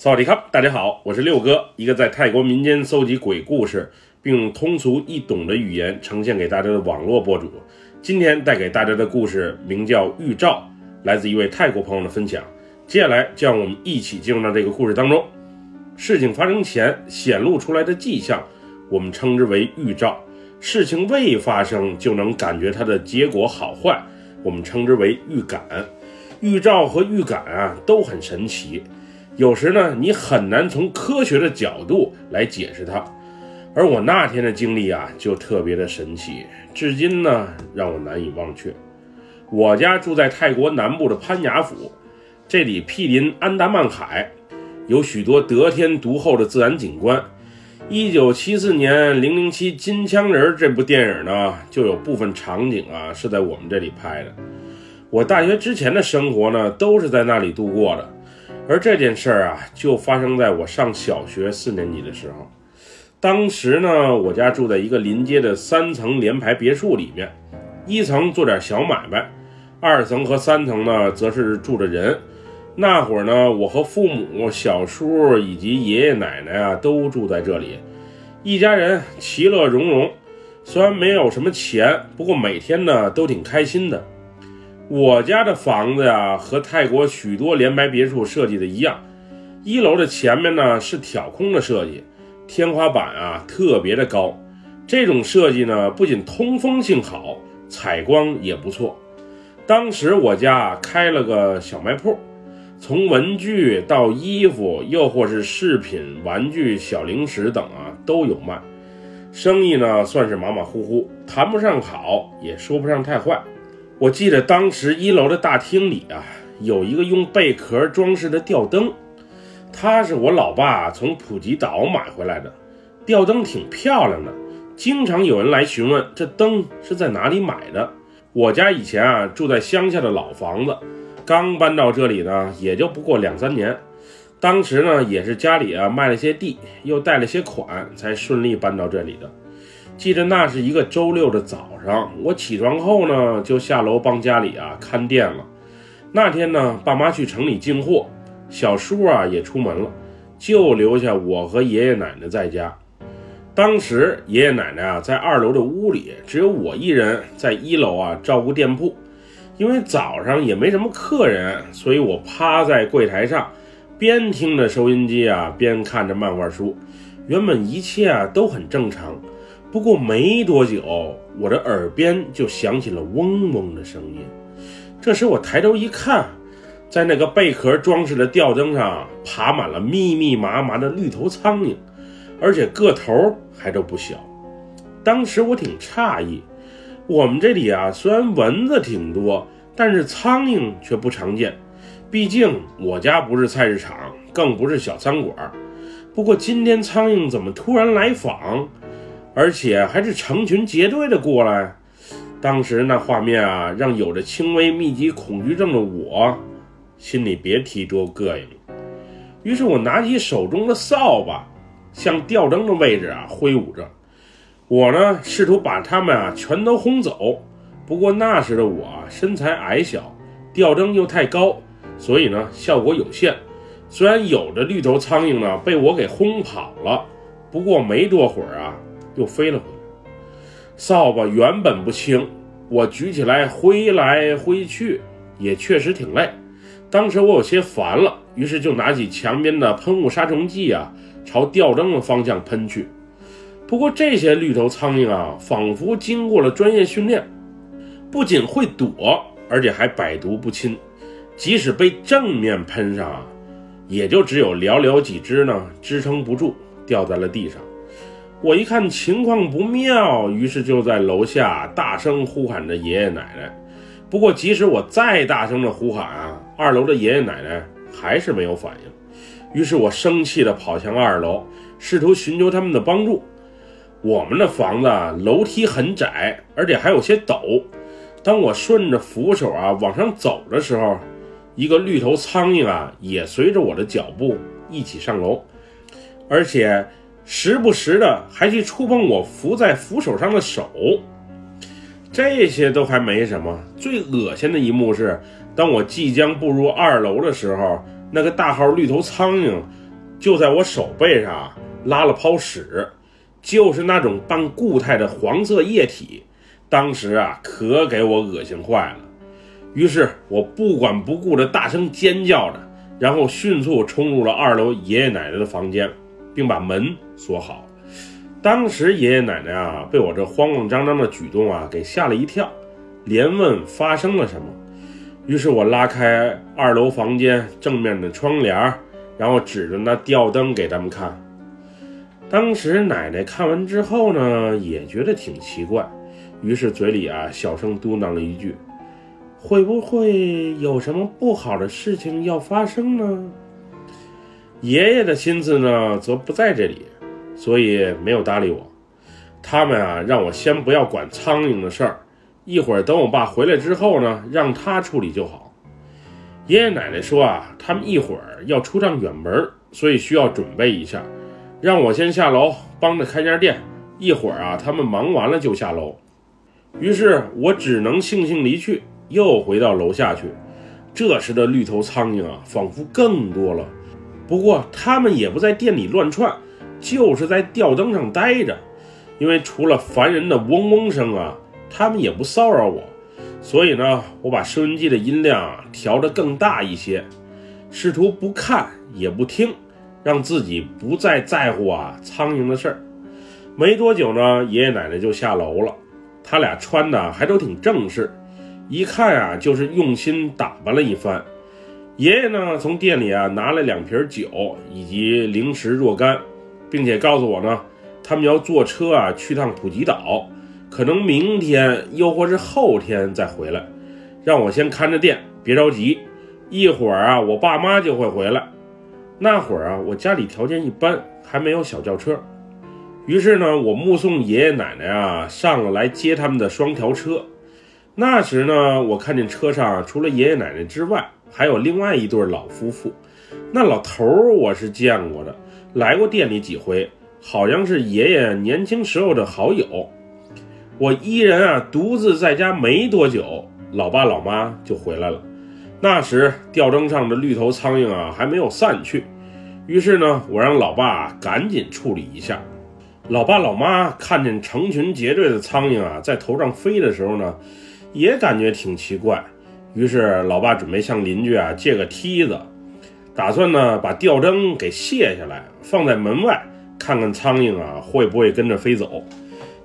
萨瓦迪卡，大家好，我是六哥，一个在泰国民间搜集鬼故事，并用通俗易懂的语言呈现给大家的网络博主。今天带给大家的故事名叫《预兆》，来自一位泰国朋友的分享。接下来，就让我们一起进入到这个故事当中。事情发生前显露出来的迹象，我们称之为预兆；事情未发生就能感觉它的结果好坏，我们称之为预感。预兆和预感啊，都很神奇。有时呢，你很难从科学的角度来解释它，而我那天的经历啊，就特别的神奇，至今呢让我难以忘却。我家住在泰国南部的潘雅府，这里毗邻安达曼海，有许多得天独厚的自然景观。一九七四年《零零七金枪人》这部电影呢，就有部分场景啊是在我们这里拍的。我大学之前的生活呢，都是在那里度过的。而这件事儿啊，就发生在我上小学四年级的时候。当时呢，我家住在一个临街的三层联排别墅里面，一层做点小买卖，二层和三层呢，则是住着人。那会儿呢，我和父母、小叔以及爷爷奶奶啊，都住在这里，一家人其乐融融。虽然没有什么钱，不过每天呢，都挺开心的。我家的房子呀，和泰国许多联排别墅设计的一样，一楼的前面呢是挑空的设计，天花板啊特别的高。这种设计呢，不仅通风性好，采光也不错。当时我家开了个小卖铺，从文具到衣服，又或是饰品、玩具、小零食等啊都有卖，生意呢算是马马虎虎，谈不上好，也说不上太坏。我记得当时一楼的大厅里啊，有一个用贝壳装饰的吊灯，它是我老爸从普吉岛买回来的。吊灯挺漂亮的，经常有人来询问这灯是在哪里买的。我家以前啊住在乡下的老房子，刚搬到这里呢，也就不过两三年。当时呢也是家里啊卖了些地，又贷了些款，才顺利搬到这里的。记得那是一个周六的早上，我起床后呢，就下楼帮家里啊看店了。那天呢，爸妈去城里进货，小叔啊也出门了，就留下我和爷爷奶奶在家。当时爷爷奶奶啊在二楼的屋里，只有我一人在一楼啊照顾店铺。因为早上也没什么客人，所以我趴在柜台上，边听着收音机啊，边看着漫画书。原本一切啊都很正常。不过没多久，我的耳边就响起了嗡嗡的声音。这时我抬头一看，在那个贝壳装饰的吊灯上爬满了密密麻麻的绿头苍蝇，而且个头还都不小。当时我挺诧异，我们这里啊虽然蚊子挺多，但是苍蝇却不常见。毕竟我家不是菜市场，更不是小餐馆。不过今天苍蝇怎么突然来访？而且还是成群结队的过来，当时那画面啊，让有着轻微密集恐惧症的我心里别提多膈应了。于是我拿起手中的扫把，向吊灯的位置啊挥舞着。我呢，试图把他们啊全都轰走。不过那时的我啊身材矮小，吊灯又太高，所以呢效果有限。虽然有的绿头苍蝇呢被我给轰跑了，不过没多会儿啊。又飞了回来，扫把原本不轻，我举起来挥来挥去，也确实挺累。当时我有些烦了，于是就拿起墙边的喷雾杀虫剂啊，朝吊灯的方向喷去。不过这些绿头苍蝇啊，仿佛经过了专业训练，不仅会躲，而且还百毒不侵。即使被正面喷上啊，也就只有寥寥几只呢，支撑不住，掉在了地上。我一看情况不妙，于是就在楼下大声呼喊着爷爷奶奶。不过，即使我再大声的呼喊啊，二楼的爷爷奶奶还是没有反应。于是我生气的跑向二楼，试图寻求他们的帮助。我们的房子楼梯很窄，而且还有些陡。当我顺着扶手啊往上走的时候，一个绿头苍蝇啊也随着我的脚步一起上楼，而且。时不时的还去触碰我扶在扶手上的手，这些都还没什么。最恶心的一幕是，当我即将步入二楼的时候，那个大号绿头苍蝇就在我手背上拉了泡屎，就是那种半固态的黄色液体。当时啊，可给我恶心坏了。于是我不管不顾的大声尖叫着，然后迅速冲入了二楼爷爷奶奶的房间，并把门锁好。当时爷爷奶奶啊，被我这慌慌张张的举动啊给吓了一跳，连问发生了什么。于是我拉开二楼房间正面的窗帘，然后指着那吊灯给他们看。当时奶奶看完之后呢，也觉得挺奇怪，于是嘴里啊小声嘟囔了一句：“会不会有什么不好的事情要发生呢？”爷爷的心思呢，则不在这里。所以没有搭理我，他们啊让我先不要管苍蝇的事儿，一会儿等我爸回来之后呢，让他处理就好。爷爷奶奶说啊，他们一会儿要出趟远门，所以需要准备一下，让我先下楼帮着开家店，一会儿啊他们忙完了就下楼。于是我只能悻悻离去，又回到楼下去。这时的绿头苍蝇啊，仿佛更多了，不过他们也不在店里乱窜。就是在吊灯上待着，因为除了烦人的嗡嗡声啊，他们也不骚扰我，所以呢，我把收音机的音量调得更大一些，试图不看也不听，让自己不再在乎啊苍蝇的事儿。没多久呢，爷爷奶奶就下楼了，他俩穿的还都挺正式，一看啊就是用心打扮了一番。爷爷呢，从店里啊拿了两瓶酒以及零食若干。并且告诉我呢，他们要坐车啊去趟普吉岛，可能明天又或是后天再回来，让我先看着店，别着急，一会儿啊我爸妈就会回来。那会儿啊我家里条件一般，还没有小轿车，于是呢我目送爷爷奶奶啊上了来接他们的双条车。那时呢我看见车上除了爷爷奶奶之外，还有另外一对老夫妇，那老头儿我是见过的。来过店里几回，好像是爷爷年轻时候的好友。我一人啊独自在家没多久，老爸老妈就回来了。那时吊灯上的绿头苍蝇啊还没有散去，于是呢，我让老爸赶紧处理一下。老爸老妈看见成群结队的苍蝇啊在头上飞的时候呢，也感觉挺奇怪。于是老爸准备向邻居啊借个梯子。打算呢，把吊灯给卸下来，放在门外，看看苍蝇啊会不会跟着飞走。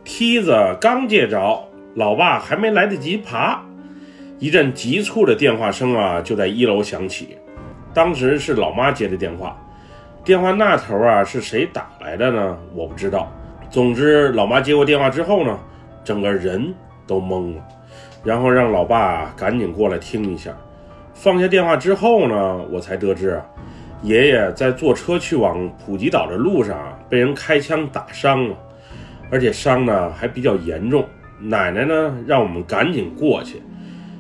梯子刚借着，老爸还没来得及爬，一阵急促的电话声啊就在一楼响起。当时是老妈接的电话，电话那头啊是谁打来的呢？我不知道。总之，老妈接过电话之后呢，整个人都懵了，然后让老爸赶紧过来听一下。放下电话之后呢，我才得知，爷爷在坐车去往普吉岛的路上被人开枪打伤了，而且伤呢还比较严重。奶奶呢让我们赶紧过去，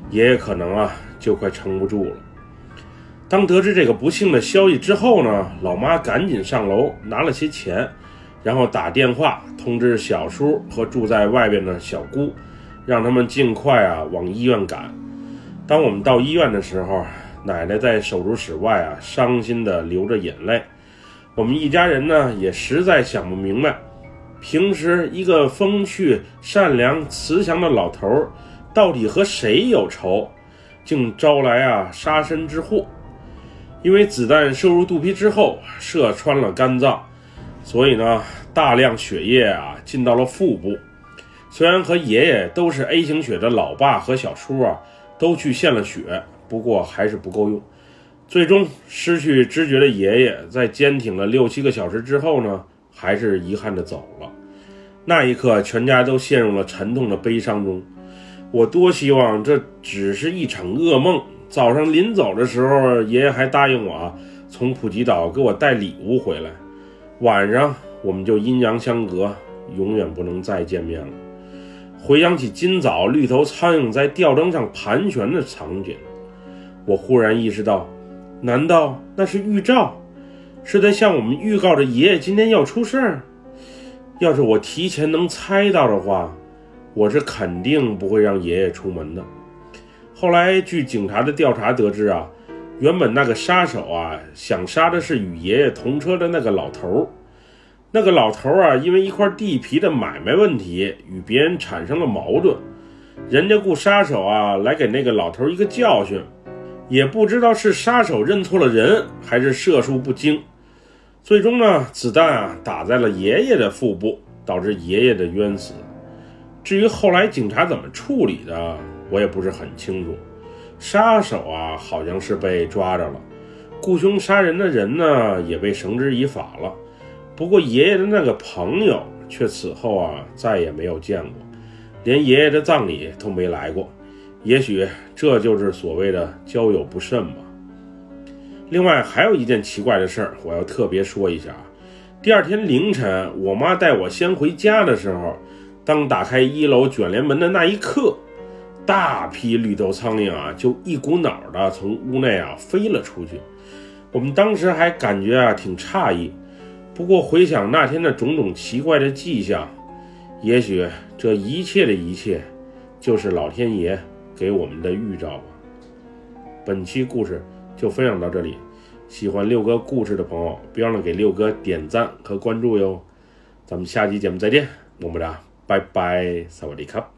爷爷可能啊就快撑不住了。当得知这个不幸的消息之后呢，老妈赶紧上楼拿了些钱，然后打电话通知小叔和住在外边的小姑，让他们尽快啊往医院赶。当我们到医院的时候，奶奶在手术室外啊，伤心地流着眼泪。我们一家人呢，也实在想不明白，平时一个风趣、善良、慈祥的老头儿，到底和谁有仇，竟招来啊杀身之祸？因为子弹射入肚皮之后，射穿了肝脏，所以呢，大量血液啊进到了腹部。虽然和爷爷都是 A 型血的老爸和小叔啊。都去献了血，不过还是不够用。最终失去知觉的爷爷，在坚挺了六七个小时之后呢，还是遗憾的走了。那一刻，全家都陷入了沉痛的悲伤中。我多希望这只是一场噩梦。早上临走的时候，爷爷还答应我啊，从普吉岛给我带礼物回来。晚上我们就阴阳相隔，永远不能再见面了。回想起今早绿头苍蝇在吊灯上盘旋的场景，我忽然意识到，难道那是预兆，是在向我们预告着爷爷今天要出事儿？要是我提前能猜到的话，我是肯定不会让爷爷出门的。后来据警察的调查得知啊，原本那个杀手啊，想杀的是与爷爷同车的那个老头儿。那个老头啊，因为一块地皮的买卖问题，与别人产生了矛盾。人家雇杀手啊，来给那个老头一个教训。也不知道是杀手认错了人，还是射术不精。最终呢，子弹啊打在了爷爷的腹部，导致爷爷的冤死。至于后来警察怎么处理的，我也不是很清楚。杀手啊，好像是被抓着了，雇凶杀人的人呢，也被绳之以法了。不过爷爷的那个朋友却此后啊再也没有见过，连爷爷的葬礼都没来过。也许这就是所谓的交友不慎吧。另外还有一件奇怪的事儿，我要特别说一下啊。第二天凌晨，我妈带我先回家的时候，当打开一楼卷帘门的那一刻，大批绿豆苍蝇啊就一股脑的从屋内啊飞了出去。我们当时还感觉啊挺诧异，不过回想那天的种种奇怪的迹象，也许这一切的一切，就是老天爷。给我们的预兆吧。本期故事就分享到这里，喜欢六哥故事的朋友，别忘了给六哥点赞和关注哟。咱们下期节目再见，么么哒，拜拜，萨瓦迪卡。